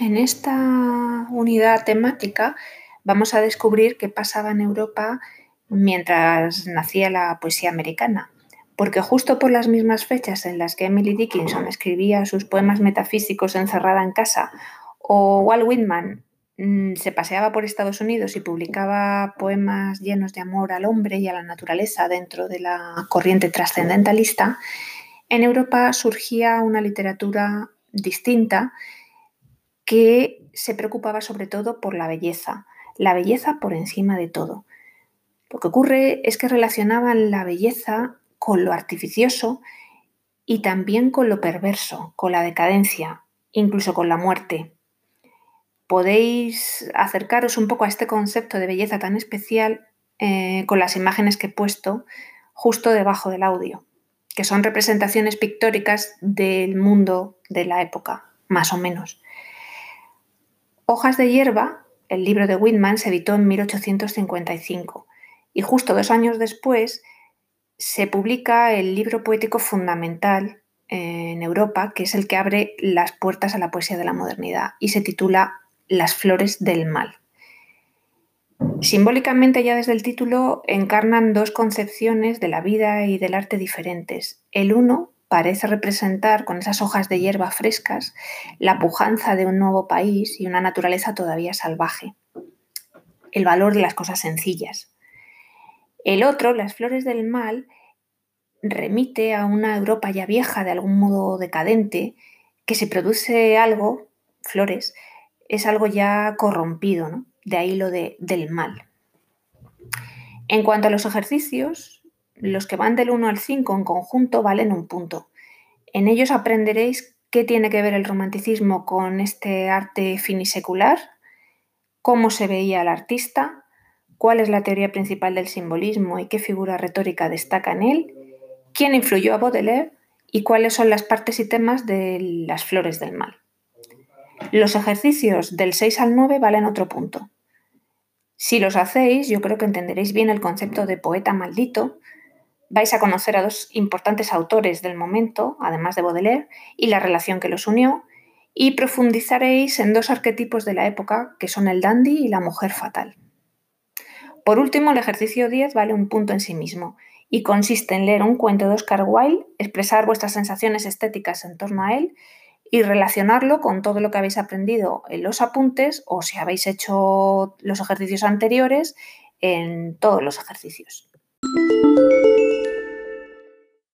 En esta unidad temática vamos a descubrir qué pasaba en Europa mientras nacía la poesía americana, porque justo por las mismas fechas en las que Emily Dickinson escribía sus poemas metafísicos encerrada en casa, o Walt Whitman mm, se paseaba por Estados Unidos y publicaba poemas llenos de amor al hombre y a la naturaleza dentro de la corriente trascendentalista, en Europa surgía una literatura distinta que se preocupaba sobre todo por la belleza, la belleza por encima de todo. Lo que ocurre es que relacionaban la belleza con lo artificioso y también con lo perverso, con la decadencia, incluso con la muerte. Podéis acercaros un poco a este concepto de belleza tan especial eh, con las imágenes que he puesto justo debajo del audio, que son representaciones pictóricas del mundo de la época, más o menos. Hojas de hierba el libro de Whitman se editó en 1855 y justo dos años después se publica el libro poético fundamental en Europa, que es el que abre las puertas a la poesía de la modernidad y se titula Las flores del mal. Simbólicamente ya desde el título encarnan dos concepciones de la vida y del arte diferentes. El uno parece representar con esas hojas de hierba frescas la pujanza de un nuevo país y una naturaleza todavía salvaje, el valor de las cosas sencillas. El otro, las flores del mal, remite a una Europa ya vieja, de algún modo decadente, que se produce algo, flores, es algo ya corrompido, de ahí lo de, del mal. En cuanto a los ejercicios, los que van del 1 al 5 en conjunto valen un punto. En ellos aprenderéis qué tiene que ver el romanticismo con este arte finisecular, cómo se veía al artista, cuál es la teoría principal del simbolismo y qué figura retórica destaca en él, quién influyó a Baudelaire y cuáles son las partes y temas de las flores del mal. Los ejercicios del 6 al 9 valen otro punto. Si los hacéis, yo creo que entenderéis bien el concepto de poeta maldito, vais a conocer a dos importantes autores del momento, además de Baudelaire, y la relación que los unió, y profundizaréis en dos arquetipos de la época, que son el dandy y la mujer fatal. Por último, el ejercicio 10 vale un punto en sí mismo y consiste en leer un cuento de Oscar Wilde, expresar vuestras sensaciones estéticas en torno a él y relacionarlo con todo lo que habéis aprendido en los apuntes o si habéis hecho los ejercicios anteriores en todos los ejercicios.